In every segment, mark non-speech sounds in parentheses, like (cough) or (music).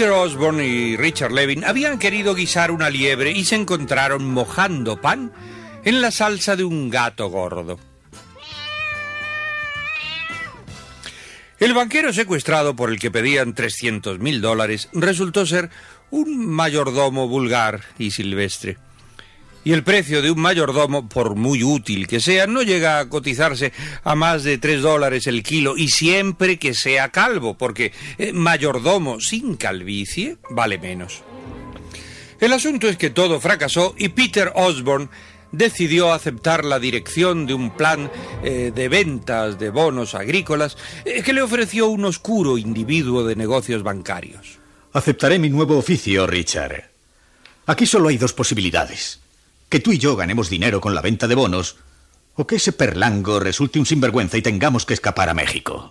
Peter Osborne y Richard Levin habían querido guisar una liebre y se encontraron mojando pan en la salsa de un gato gordo. El banquero secuestrado por el que pedían 300 mil dólares resultó ser un mayordomo vulgar y silvestre. Y el precio de un mayordomo, por muy útil que sea, no llega a cotizarse a más de tres dólares el kilo, y siempre que sea calvo, porque eh, mayordomo sin calvicie vale menos. El asunto es que todo fracasó y Peter Osborne decidió aceptar la dirección de un plan eh, de ventas de bonos agrícolas eh, que le ofreció un oscuro individuo de negocios bancarios. Aceptaré mi nuevo oficio, Richard. Aquí solo hay dos posibilidades. Que tú y yo ganemos dinero con la venta de bonos, o que ese perlango resulte un sinvergüenza y tengamos que escapar a México.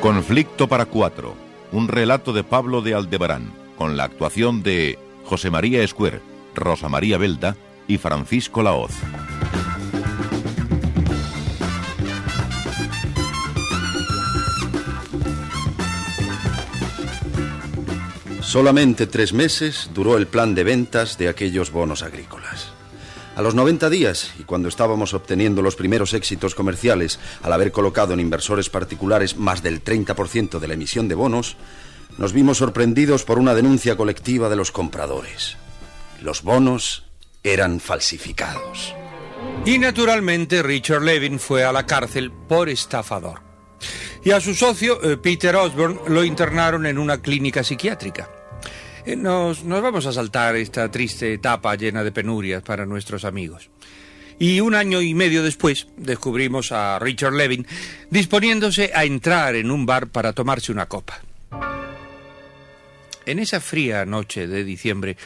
Conflicto para cuatro. Un relato de Pablo de Aldebarán, con la actuación de José María Escuer, Rosa María Belda y Francisco Laoz. Solamente tres meses duró el plan de ventas de aquellos bonos agrícolas. A los 90 días, y cuando estábamos obteniendo los primeros éxitos comerciales al haber colocado en inversores particulares más del 30% de la emisión de bonos, nos vimos sorprendidos por una denuncia colectiva de los compradores. Los bonos eran falsificados. Y naturalmente Richard Levin fue a la cárcel por estafador. Y a su socio, eh, Peter Osborne, lo internaron en una clínica psiquiátrica. Eh, Nos, nos vamos a saltar esta triste etapa llena de penurias para nuestros amigos. Y un año y medio después descubrimos a Richard Levin disponiéndose a entrar en un bar para tomarse una copa. En esa fría noche de diciembre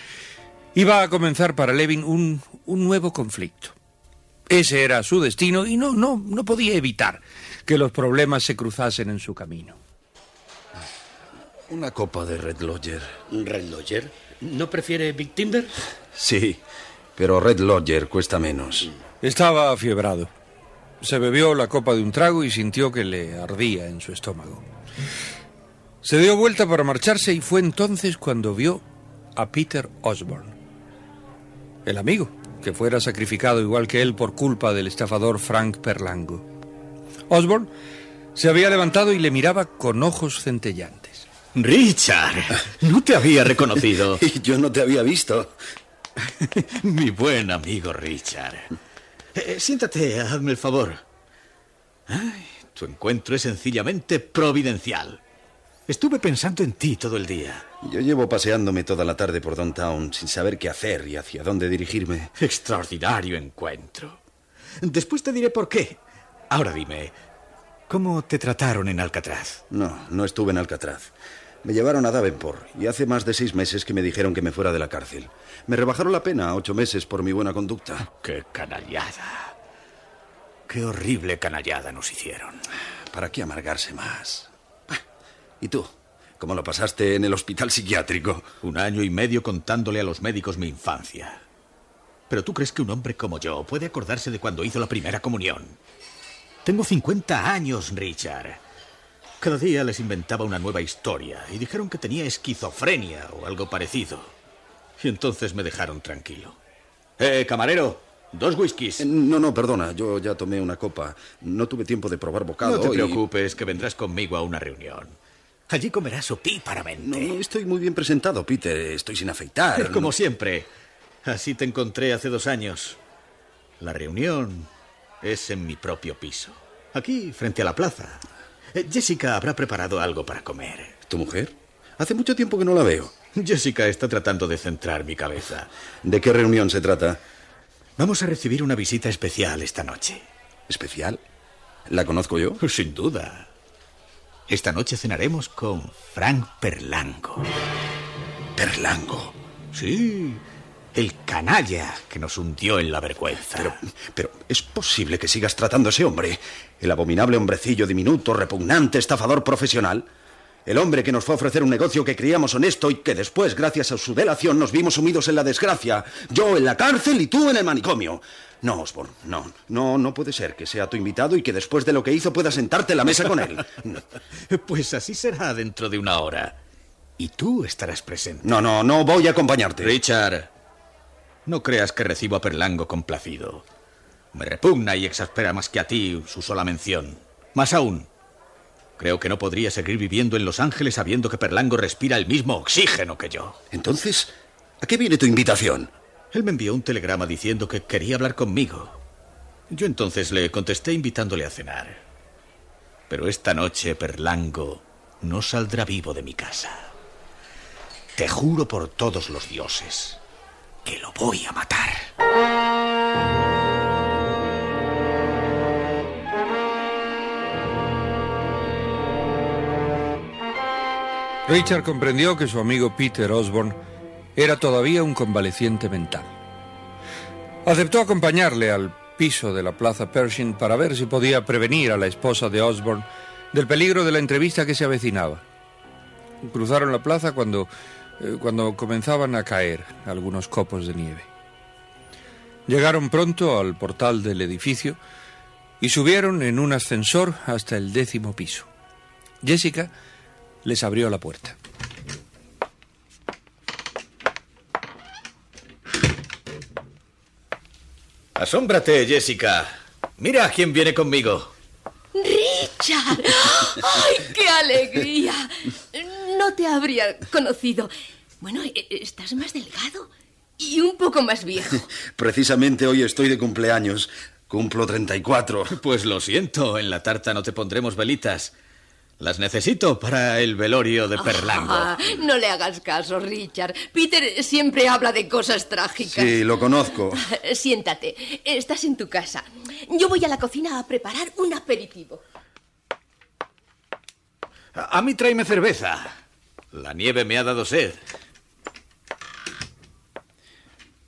iba a comenzar para Levin un, un nuevo conflicto. Ese era su destino y no, no, no podía evitar que los problemas se cruzasen en su camino. Una copa de Red Lodger. ¿Red Lodger? ¿No prefiere Big Timber? Sí, pero Red Lodger cuesta menos. Estaba afiebrado. Se bebió la copa de un trago y sintió que le ardía en su estómago. Se dio vuelta para marcharse y fue entonces cuando vio a Peter Osborne. El amigo, que fuera sacrificado igual que él por culpa del estafador Frank Perlango. Osborne se había levantado y le miraba con ojos centellantes. Richard, no te había reconocido. (laughs) Y yo no te había visto. (laughs) Mi buen amigo Richard. Eh, siéntate, hazme el favor. Ay, tu encuentro es sencillamente providencial. Estuve pensando en ti todo el día. Yo llevo paseándome toda la tarde por Downtown sin saber qué hacer y hacia dónde dirigirme. Extraordinario encuentro. Después te diré por qué. Ahora dime, ¿cómo te trataron en Alcatraz? No, no estuve en Alcatraz. Me llevaron a Davenport y hace más de seis meses que me dijeron que me fuera de la cárcel. Me rebajaron la pena a ocho meses por mi buena conducta. ¡Qué canallada! ¡Qué horrible canallada nos hicieron! ¿Para qué amargarse más? ¿Y tú? ¿Cómo lo pasaste en el hospital psiquiátrico? Un año y medio contándole a los médicos mi infancia. Pero tú crees que un hombre como yo puede acordarse de cuando hizo la primera comunión. Tengo 50 años, Richard. Cada día les inventaba una nueva historia y dijeron que tenía esquizofrenia o algo parecido. Y entonces me dejaron tranquilo. Eh, camarero, Dos whiskies. Eh, No, no, perdona, yo ya tomé una copa. No tuve tiempo de probar bocado. No te y- preocupes, que vendrás conmigo a una reunión. Allí comerás opíparamente. No, no, estoy muy bien presentado, Peter. Estoy sin afeitar. (laughs) Como siempre. Así te encontré hace dos años. La reunión es en mi propio piso. Aquí, frente a la plaza. Eh, Jessica habrá preparado algo para comer. ¿Tu mujer? Hace mucho tiempo que no la veo. Jessica está tratando de centrar mi cabeza. ¿De qué reunión se trata? Vamos a recibir una visita especial esta noche. ¿Especial? ¿La conozco yo? (laughs) Sin duda. Esta noche cenaremos con Frank Perlango. Perlango. Sí, el canalla que nos hundió en la vergüenza. Pero, pero, ¿es posible que sigas tratando a ese hombre? El abominable hombrecillo diminuto, repugnante, estafador profesional. El hombre que nos fue a ofrecer un negocio que creíamos honesto y que después, gracias a su delación, nos vimos sumidos en la desgracia. Yo en la cárcel y tú en el manicomio. No, Osborne, no. No, no puede ser que sea tu invitado y que después de lo que hizo puedas sentarte en la mesa con él. No, (laughs) Pues así será dentro de una hora. Y tú estarás presente. no, no, no voy a acompañarte. Richard, no creas que recibo a Perlango complacido. Me repugna y exaspera más que a ti su sola mención. Más aún, creo que no podría seguir viviendo en Los Ángeles sabiendo que Perlango respira el mismo oxígeno que yo. Entonces, ¿a qué viene tu invitación? Él me envió un telegrama diciendo que quería hablar conmigo. Yo entonces le contesté invitándole a cenar. Pero esta noche Perlango no saldrá vivo de mi casa. Te juro por todos los dioses que lo voy a matar. Richard comprendió que su amigo Peter Osborne era todavía un convaleciente mental. Aceptó acompañarle al piso de la Plaza Pershing para ver si podía prevenir a la esposa de Osborne del peligro de la entrevista que se avecinaba. Cruzaron la plaza cuando, eh, cuando comenzaban a caer algunos copos de nieve. Llegaron pronto al portal del edificio y subieron en un ascensor hasta el décimo piso. Jessica les abrió la puerta. Asómbrate, Jessica. Mira quién viene conmigo. ¡Richard! (gasps) ¡Ay, qué alegría! No te habría conocido. Bueno, e- estás más delgado y un poco más viejo. (laughs) Precisamente hoy estoy de cumpleaños. Cumplo 34. (laughs) Pues lo siento, en la tarta no te pondremos velitas. Las necesito para el velorio de Perlango. Ah, no le hagas caso, Richard. Peter siempre habla de cosas trágicas. Sí, lo conozco. (laughs) Siéntate, estás en tu casa. Yo voy a la cocina a preparar un aperitivo. A mí tráeme cerveza. La nieve me ha dado sed.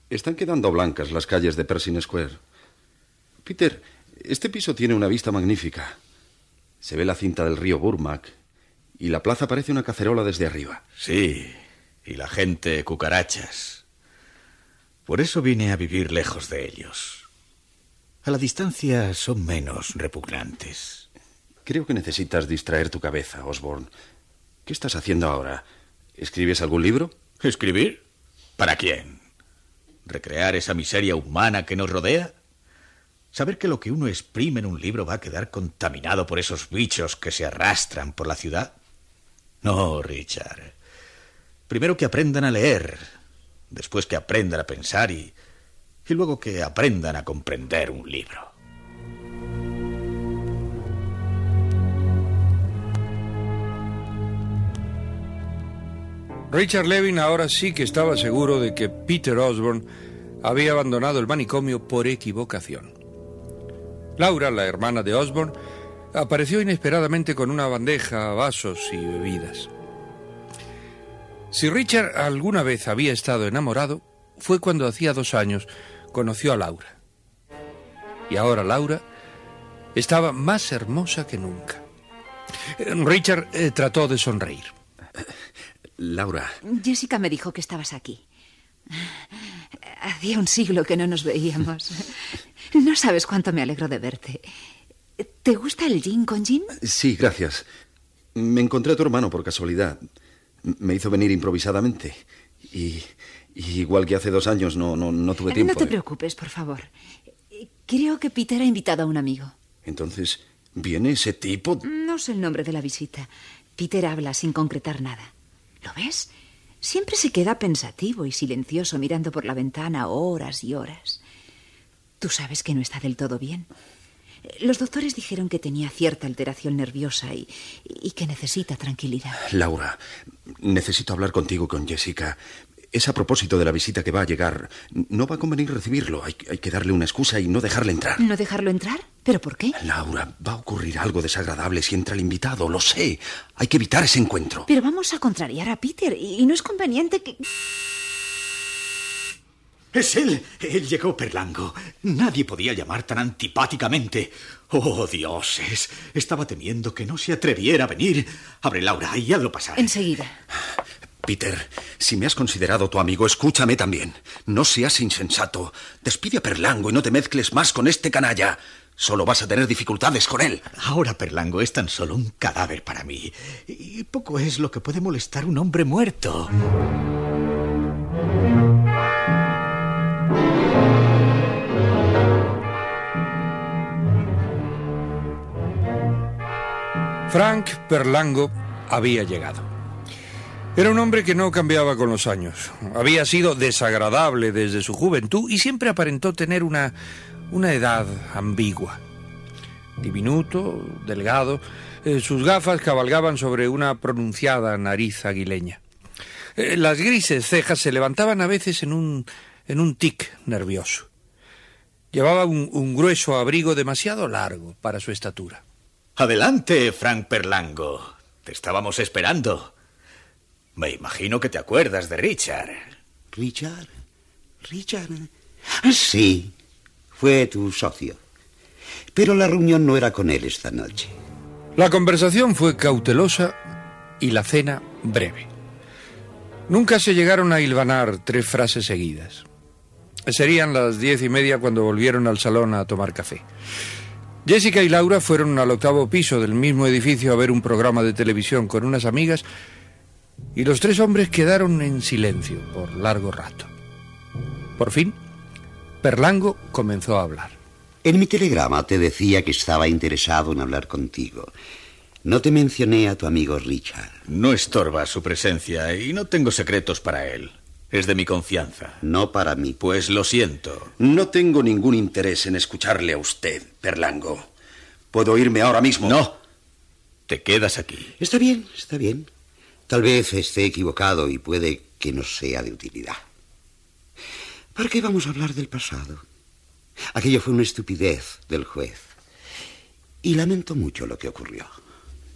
Están quedando blancas las calles de Pershing Square. Peter, este piso tiene una vista magnífica. Se ve la cinta del río Burmac y la plaza parece una cacerola desde arriba. Sí, y la gente cucarachas. Por eso vine a vivir lejos de ellos. A la distancia son menos repugnantes. Creo que necesitas distraer tu cabeza, Osborne. ¿Qué estás haciendo ahora? ¿Escribes algún libro? ¿Escribir? ¿Para quién? ¿Recrear esa miseria humana que nos rodea? ¿Saber que lo que uno exprime en un libro va a quedar contaminado por esos bichos que se arrastran por la ciudad? No, Richard. Primero que aprendan a leer, después que aprendan a pensar y, y luego que aprendan a comprender un libro. Richard Levin ahora sí que estaba seguro de que Peter Osborne había abandonado el manicomio por equivocación. Laura, la hermana de Osborne, apareció inesperadamente con una bandeja, vasos y bebidas. Si Richard alguna vez había estado enamorado, fue cuando hacía dos años conoció a Laura. Y ahora Laura estaba más hermosa que nunca. Richard eh, trató de sonreír. (laughs) Laura, Jessica me dijo que estabas aquí. Hacía un siglo que no nos veíamos. No sabes cuánto me alegro de verte. ¿Te gusta el gin con gin? sí, gracias. Me encontré a tu hermano por casualidad. Me hizo venir improvisadamente. Y, Igual que hace dos años, no, no, no tuve tiempo. No te ¿eh? preocupes, por favor. Creo que Peter ha invitado a un amigo. Entonces, ¿viene ese tipo? No sé el nombre de la visita. Peter habla sin concretar nada. ¿Lo ves? Siempre se queda pensativo y silencioso mirando por la ventana horas y horas. Tú sabes que no está del todo bien. Los doctores dijeron que tenía cierta alteración nerviosa y, y que necesita tranquilidad. Laura, necesito hablar contigo con Jessica. Es a propósito de la visita que va a llegar. No va a convenir recibirlo. Hay, hay, que darle una excusa y no dejarle entrar. ¿No dejarlo entrar? ¿Pero por qué? Laura, va a ocurrir algo desagradable si entra el invitado. Lo sé. Hay que evitar ese encuentro. Pero vamos a contrariar a Peter y no es conveniente que... Es él. Él llegó Perlango. Nadie podía llamar tan antipáticamente. Oh, dioses. Estaba temiendo que no se atreviera a venir. Abre, Laura, y hazlo pasar. Enseguida. Peter, si me has considerado tu amigo, escúchame también. No seas insensato. Despide a Perlango y no te mezcles más con este canalla. Solo vas a tener dificultades con él. Ahora Perlango es tan solo un cadáver para mí. Y poco es lo que puede molestar un hombre muerto. Frank Perlango había llegado. Era un hombre que no cambiaba con los años. Había sido desagradable desde su juventud y siempre aparentó tener una, una edad ambigua. Diminuto, delgado, eh, sus gafas cabalgaban sobre una pronunciada nariz aguileña. Eh, las grises cejas se levantaban a veces en un, en un tic nervioso. Llevaba un, un grueso abrigo demasiado largo para su estatura. Adelante, Frank Perlango. Te estábamos esperando. Me imagino que te acuerdas de Richard. ¿Richard? ¿Richard? Sí, fue tu socio. Pero la reunión no era con él esta noche. La conversación fue cautelosa y la cena breve. Nunca se llegaron a hilvanar tres frases seguidas. Serían las diez y media cuando volvieron al salón a tomar café. Jessica y Laura fueron al octavo piso del mismo edificio a ver un programa de televisión con unas amigas y los tres hombres quedaron en silencio por largo rato. Por fin, Perlango comenzó a hablar. En mi telegrama te decía que estaba interesado en hablar contigo. No te mencioné a tu amigo Richard. No estorba su presencia y no tengo secretos para él. Es de mi confianza. No para mí. Pues lo siento. No tengo ningún interés en escucharle a usted, Perlango. ¿Puedo irme ahora mismo? No. Te quedas aquí. Está bien, está bien. Tal vez esté equivocado y puede que no sea de utilidad. ¿Para qué vamos a hablar del pasado? Aquello fue una estupidez del juez. Y lamento mucho lo que ocurrió.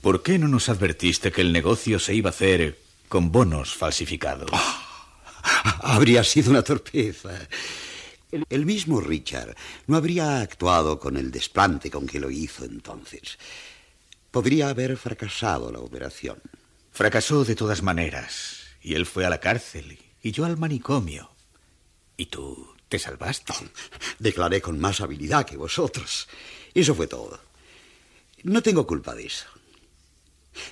¿Por qué no nos advertiste que el negocio se iba a hacer con bonos falsificados? Oh, habría sido una torpeza. El, el, mismo Richard no habría actuado con el desplante con que lo hizo entonces. Podría haber fracasado la operación. Fracasó de todas maneras. Y él fue a la cárcel y yo al manicomio. ¿Y tú te salvaste? Declaré con más habilidad que vosotros. Eso fue todo. No tengo culpa de eso.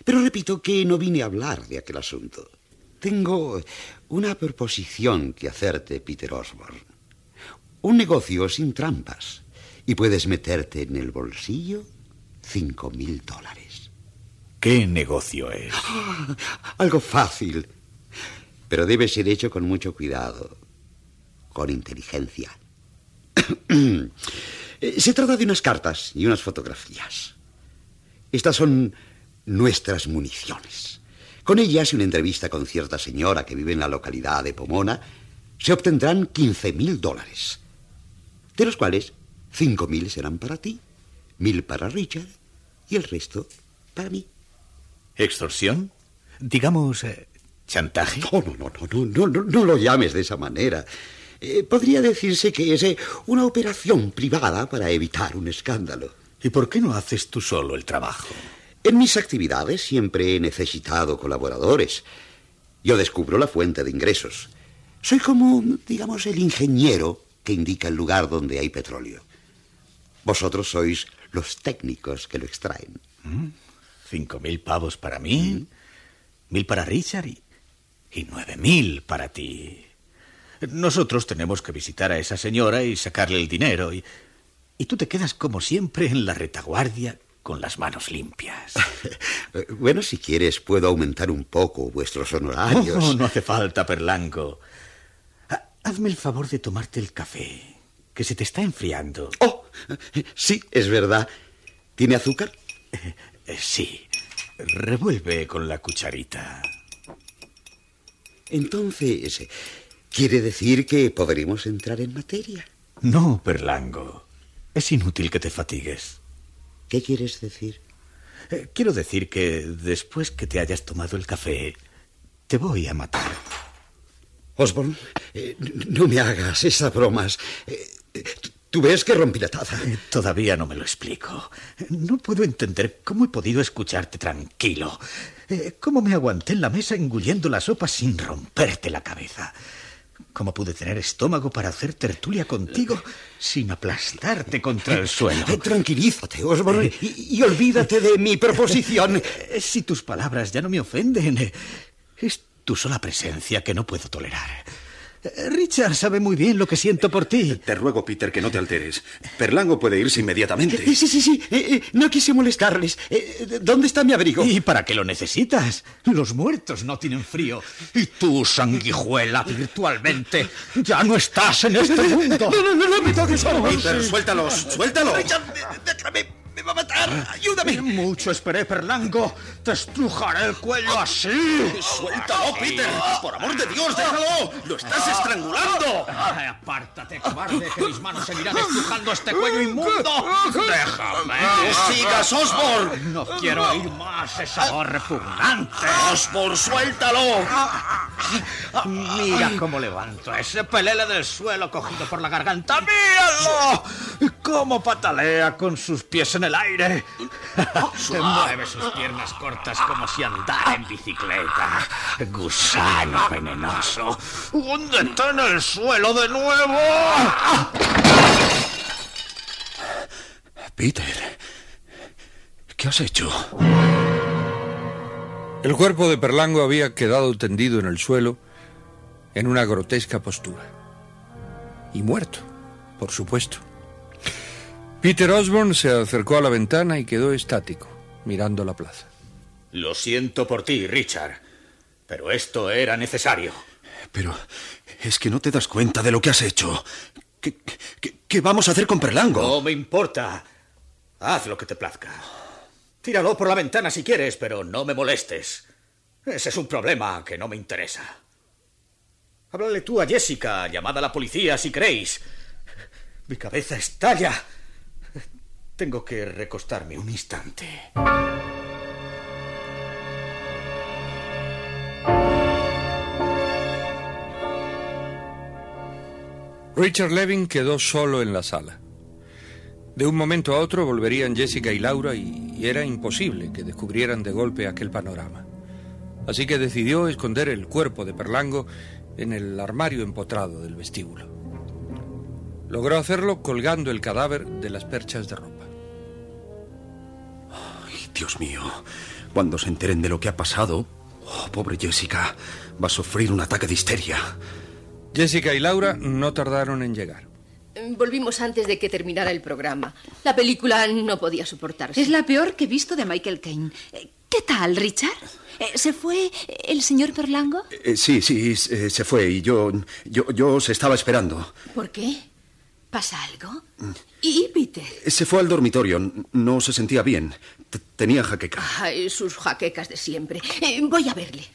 Pero repito que no vine a hablar de aquel asunto. Tengo una proposición que hacerte, Peter Osborne. Un negocio sin trampas. Y puedes meterte en el bolsillo cinco mil dólares. ¿Qué negocio es? (gasps) Algo fácil. Pero debe ser hecho con mucho cuidado. Con inteligencia. (clears throat) Se trata de unas cartas y unas fotografías. Estas son nuestras municiones. Con ellas y una entrevista con cierta señora que vive en la localidad de Pomona, se obtendrán 15 mil dólares, de los cuales 5 mil serán para ti, mil para Richard y el resto para mí. ¿Extorsión? Digamos, eh, chantaje. No, no, no, no, no, no, no lo llames de esa manera. Eh, podría decirse que es eh, una operación privada para evitar un escándalo. ¿Y por qué no haces tú solo el trabajo? En mis actividades siempre he necesitado colaboradores. Yo descubro la fuente de ingresos. Soy como, digamos, el ingeniero que indica el lugar donde hay petróleo. Vosotros sois los técnicos que lo extraen. Cinco mil pavos para mí, ¿Mm? mil para Richard y, y nueve mil para ti. Nosotros tenemos que visitar a esa señora y sacarle el dinero. Y, y tú te quedas como siempre en la retaguardia con las manos limpias. (laughs) bueno, si quieres, puedo aumentar un poco vuestros honorarios. Oh, no hace falta, Perlango. Hazme el favor de tomarte el café, que se te está enfriando. Oh, sí, es verdad. ¿Tiene azúcar? Eh, sí. Revuelve con la cucharita. Entonces, ¿quiere decir que podremos entrar en materia? No, Perlango. Es inútil que te fatigues. ¿Qué quieres decir? Eh, quiero decir que después que te hayas tomado el café, te voy a matar. Osborne, eh, no me hagas esas bromas. Eh, Tú ves que rompí la taza. Todavía no me lo explico. No puedo entender cómo he podido escucharte tranquilo. ¿Cómo me aguanté en la mesa engulliendo la sopa sin romperte la cabeza? ¿Cómo pude tener estómago para hacer tertulia contigo sin aplastarte contra el suelo? Eh, tranquilízate, Osborne, y, y olvídate de mi proposición. (laughs) Eh, si tus palabras ya no me ofenden, eh, es tu sola presencia que no puedo tolerar. Richard sabe muy bien lo que siento por ti. Te ruego, Peter, que no te alteres. Perlango puede irse inmediatamente. Sí, sí, sí. Eh, eh, no quise molestarles. Eh, ¿Dónde está mi abrigo? ¿Y para qué lo necesitas? Los muertos no tienen frío. Y tú, sanguijuela, virtualmente, ya no estás en este mundo. No, no, no, no me toques, Peter, suéltalos, suéltalo. Déjame ¡Me va a matar! ¡Ayúdame! Mucho esperé, Perlango. Te estrujaré el cuello así. ¡Suéltalo, Peter! ¡Por amor de Dios, déjalo! ¡Lo estás estrangulando! Ay, apártate, cobarde, que mis manos seguirán estrujando este cuello inmundo. ¡Déjame! ¡Sigas, Osborne! No quiero oír más esa voz repugnante. ¡Osborne, suéltalo! Mira cómo levanto a ese pelele del suelo cogido por la garganta. ¡Míralo! ¡Cómo patalea con sus pies en el aire! (laughs) Mueve sus piernas cortas como si andara en bicicleta. Gusano venenoso. ¡Húndete en el suelo de nuevo! Peter, ¿qué has hecho? El cuerpo de Perlango había quedado tendido en el suelo en una grotesca postura. Y muerto, por supuesto. Peter Osborne se acercó a la ventana y quedó estático, mirando la plaza. Lo siento por ti, Richard, pero esto era necesario. Pero es que no te das cuenta de lo que has hecho. ¿Qué, qué, qué vamos a hacer con Perlango? No me importa. Haz lo que te plazca. Tíralo por la ventana si quieres, pero no me molestes. Ese es un problema que no me interesa. Háblale tú a Jessica, llamad a la policía si queréis. Mi cabeza estalla. Tengo que recostarme un instante. Richard Levin quedó solo en la sala. De un momento a otro volverían Jessica y Laura y, era imposible que descubrieran de golpe aquel panorama. Así que decidió esconder el cuerpo de Perlango en el armario empotrado del vestíbulo. Logró hacerlo colgando el cadáver de las perchas de ropa. Dios mío, cuando se enteren de lo que ha pasado, oh, pobre Jessica, va a sufrir un ataque de histeria. Jessica y Laura no tardaron en llegar. Volvimos antes de que terminara el programa. La película no podía soportarse. Es la peor que he visto de Michael Caine. ¿Qué tal, Richard? Eh, ¿Se fue el señor Perlango? Eh, sí, sí, eh, se fue y yo, yo, yo se estaba esperando. ¿Por qué? ¿Pasa algo? ¿Y Peter? Se fue al dormitorio. No se sentía bien. Tenía jaqueca. Ay, sus jaquecas de siempre. Eh, voy a verle.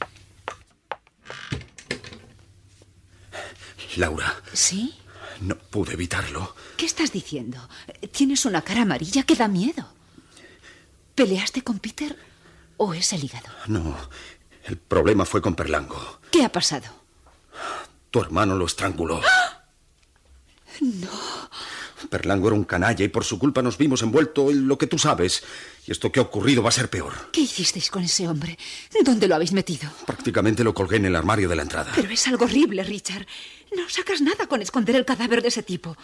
Laura. ¿Sí? No pude evitarlo. ¿Qué estás diciendo? Tienes una cara amarilla que da miedo. ¿Peleaste con Peter o es el hígado? No, el problema fue con Perlango. ¿Qué ha pasado? Tu hermano lo estranguló. No. Perlango era un canalla y por su culpa nos vimos envueltos en lo que tú sabes. Y esto que ha ocurrido va a ser peor. ¿Qué hicisteis con ese hombre? ¿Dónde lo habéis metido? Prácticamente lo colgué en el armario de la entrada. Pero es algo horrible, Richard. No sacas nada con esconder el cadáver de ese tipo.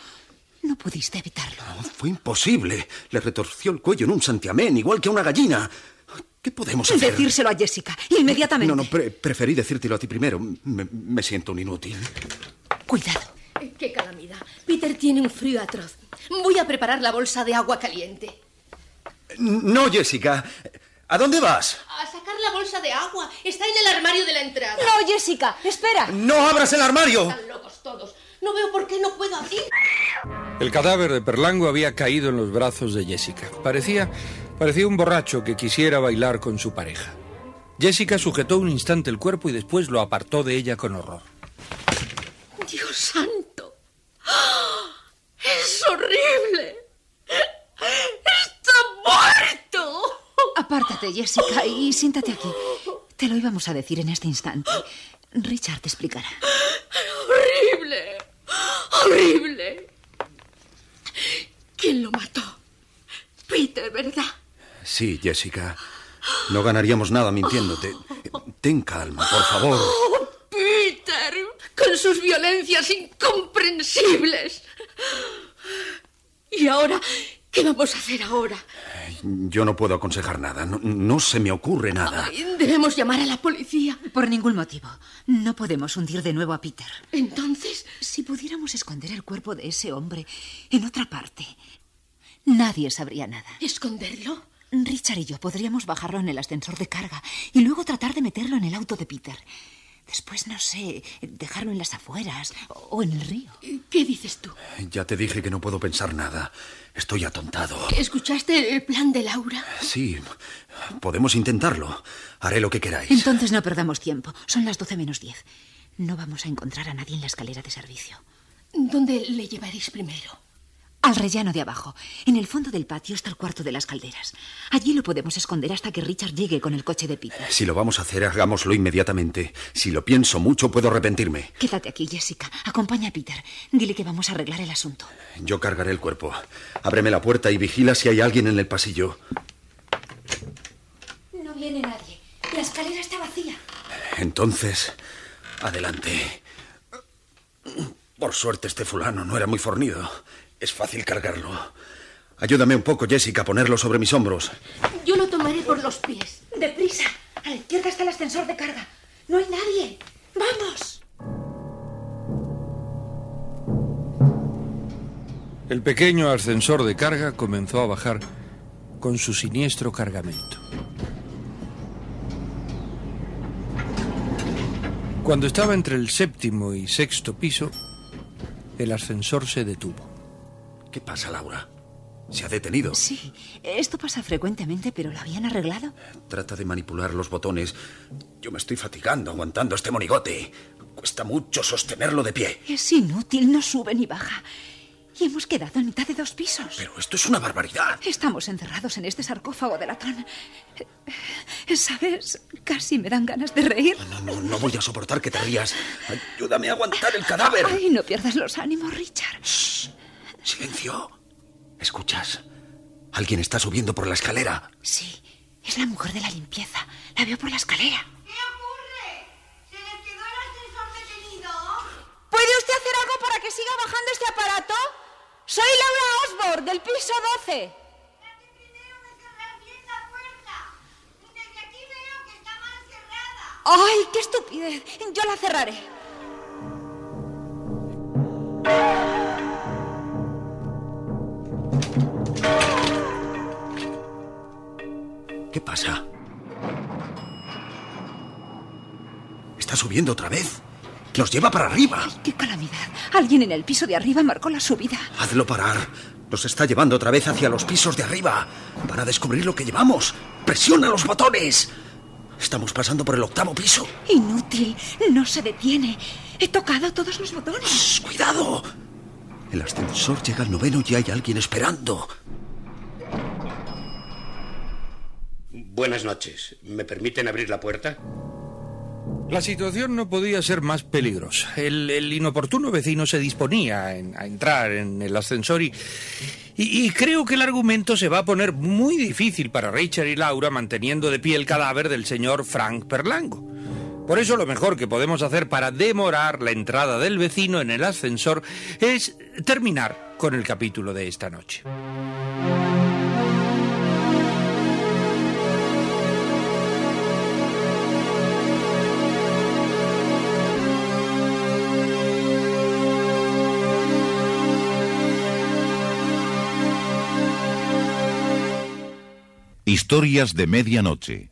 No pudiste evitarlo. No, fue imposible. Le retorció el cuello en un santiamén, igual que a una gallina. ¿Qué podemos hacer? Decírselo a Jessica, inmediatamente. No, no, pre preferí decírtelo a ti primero. Me, me siento un inútil. Cuidado. ¡Qué calamidad! Peter tiene un frío atroz. Voy a preparar la bolsa de agua caliente. No, Jessica. ¿A dónde vas? A sacar la bolsa de agua. Está en el armario de la entrada. No, Jessica, espera. No abras el armario. Están locos todos. No veo por qué no puedo abrir. El cadáver de Perlango había caído en los brazos de Jessica. Parecía, parecía un borracho que quisiera bailar con su pareja. Jessica sujetó un instante el cuerpo y después lo apartó de ella con horror. Dios santo. Es horrible. Está muerto. Apártate, Jessica, y siéntate aquí. Te lo íbamos a decir en este instante. Richard te explicará. Horrible. Horrible. ¿Quién lo mató? Peter, ¿verdad? Sí, Jessica. No ganaríamos nada mintiéndote. Ten calma, por favor. Oh, Peter, con sus violencias incomprensibles. ¿Y ahora? ¿Qué vamos a hacer ahora? Yo no puedo aconsejar nada. No, no se me ocurre nada. Ay, debemos llamar a la policía. Por ningún motivo. No podemos hundir de nuevo a Peter. Entonces, Si pudiéramos esconder el cuerpo de ese hombre en otra parte, nadie sabría nada. ¿esconderlo? Richard y yo podríamos bajarlo en el ascensor de carga y luego tratar de meterlo en el auto de Peter. Después, no sé, dejarlo en las afueras o en el río. ¿Qué dices tú? Ya te dije que no puedo pensar nada. Estoy atontado. ¿Escuchaste el plan de Laura? Sí, podemos intentarlo. Haré lo que queráis. Entonces no perdamos tiempo. Son las doce menos diez. No vamos a encontrar a nadie en la escalera de servicio. ¿Dónde le llevaréis primero? Al rellano de abajo. En el fondo del patio está el cuarto de las calderas. Allí lo podemos esconder hasta que Richard llegue con el coche de Peter. Si lo vamos a hacer, hagámoslo inmediatamente. Si lo pienso mucho, puedo arrepentirme. Quédate aquí, Jessica. Acompaña a Peter. Dile que vamos a arreglar el asunto. Yo cargaré el cuerpo. Ábreme la puerta y vigila si hay alguien en el pasillo. No viene nadie. La escalera está vacía. Entonces, adelante. Por suerte este fulano no era muy fornido. Es fácil cargarlo. Ayúdame un poco, Jessica, a ponerlo sobre mis hombros. Yo lo tomaré por los pies. ¡Deprisa! A la izquierda está el ascensor de carga. No hay nadie. ¡Vamos! El pequeño ascensor de carga comenzó a bajar con su siniestro cargamento. Cuando estaba entre el séptimo y sexto piso, el ascensor se detuvo. ¿Qué pasa, Laura? ¿Se ha detenido? Sí, esto pasa frecuentemente, pero ¿lo habían arreglado? Trata de manipular los botones. Yo me estoy fatigando aguantando este monigote. Cuesta mucho sostenerlo de pie. Es inútil, no sube ni baja. Y hemos quedado en mitad de dos pisos. Pero esto es una barbaridad. Estamos encerrados en este sarcófago de latón. ¿Sabes? Casi me dan ganas de reír. No, no, no voy a soportar que te rías. Ayúdame a aguantar el cadáver. Ay, no pierdas los ánimos, Richard. Shh, silencio. ¿Escuchas? Alguien está subiendo por la escalera. Sí, es la mujer de la limpieza. La veo por la escalera. ¿Qué ocurre? ¿Se les quedó el ascensor detenido? ¿Puede usted hacer algo para que siga bajando este aparato? Soy Laura Osborne, del piso 12. Trate primero de cerrar bien la puerta. Desde aquí veo que está mal cerrada. ¡Ay, qué estupidez! Yo la cerraré. ¿Qué pasa? Está subiendo otra vez. Nos lleva para arriba. ¡Ay, qué calamidad! Alguien en el piso de arriba marcó la subida. Hazlo parar. Nos está llevando otra vez hacia los pisos de arriba. Para descubrir lo que llevamos. Presiona los botones. Estamos pasando por el octavo piso. Inútil, no se detiene. He tocado todos los botones. Shh, ¡Cuidado! El ascensor llega al noveno y hay alguien esperando. Buenas noches. ¿Me permiten abrir la puerta? La situación no podía ser más peligrosa. El, el inoportuno vecino se disponía a entrar en el ascensor y, y, y creo que el argumento se va a poner muy difícil para Richard y Laura manteniendo de pie el cadáver del señor Frank Perlango. Por eso lo mejor que podemos hacer para demorar la entrada del vecino en el ascensor es terminar con el capítulo de esta noche. Historias de Medianoche.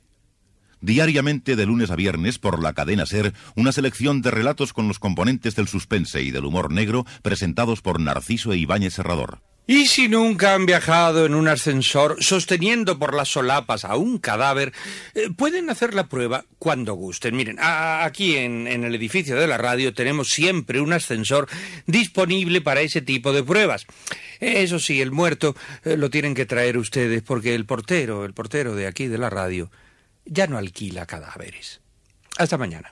Diariamente de lunes a viernes por la cadena Ser, una selección de relatos con los componentes del suspense y del humor negro presentados por Narciso e Ibáñez Serrador. Y si nunca han viajado en un ascensor sosteniendo por las solapas a un cadáver, eh, pueden hacer la prueba cuando gusten. Miren, aquí en, el edificio de la radio tenemos siempre un ascensor disponible para ese tipo de pruebas. Eso sí, el muerto eh, lo tienen que traer ustedes porque el portero, el portero de aquí de la radio, ya no alquila cadáveres. Hasta mañana.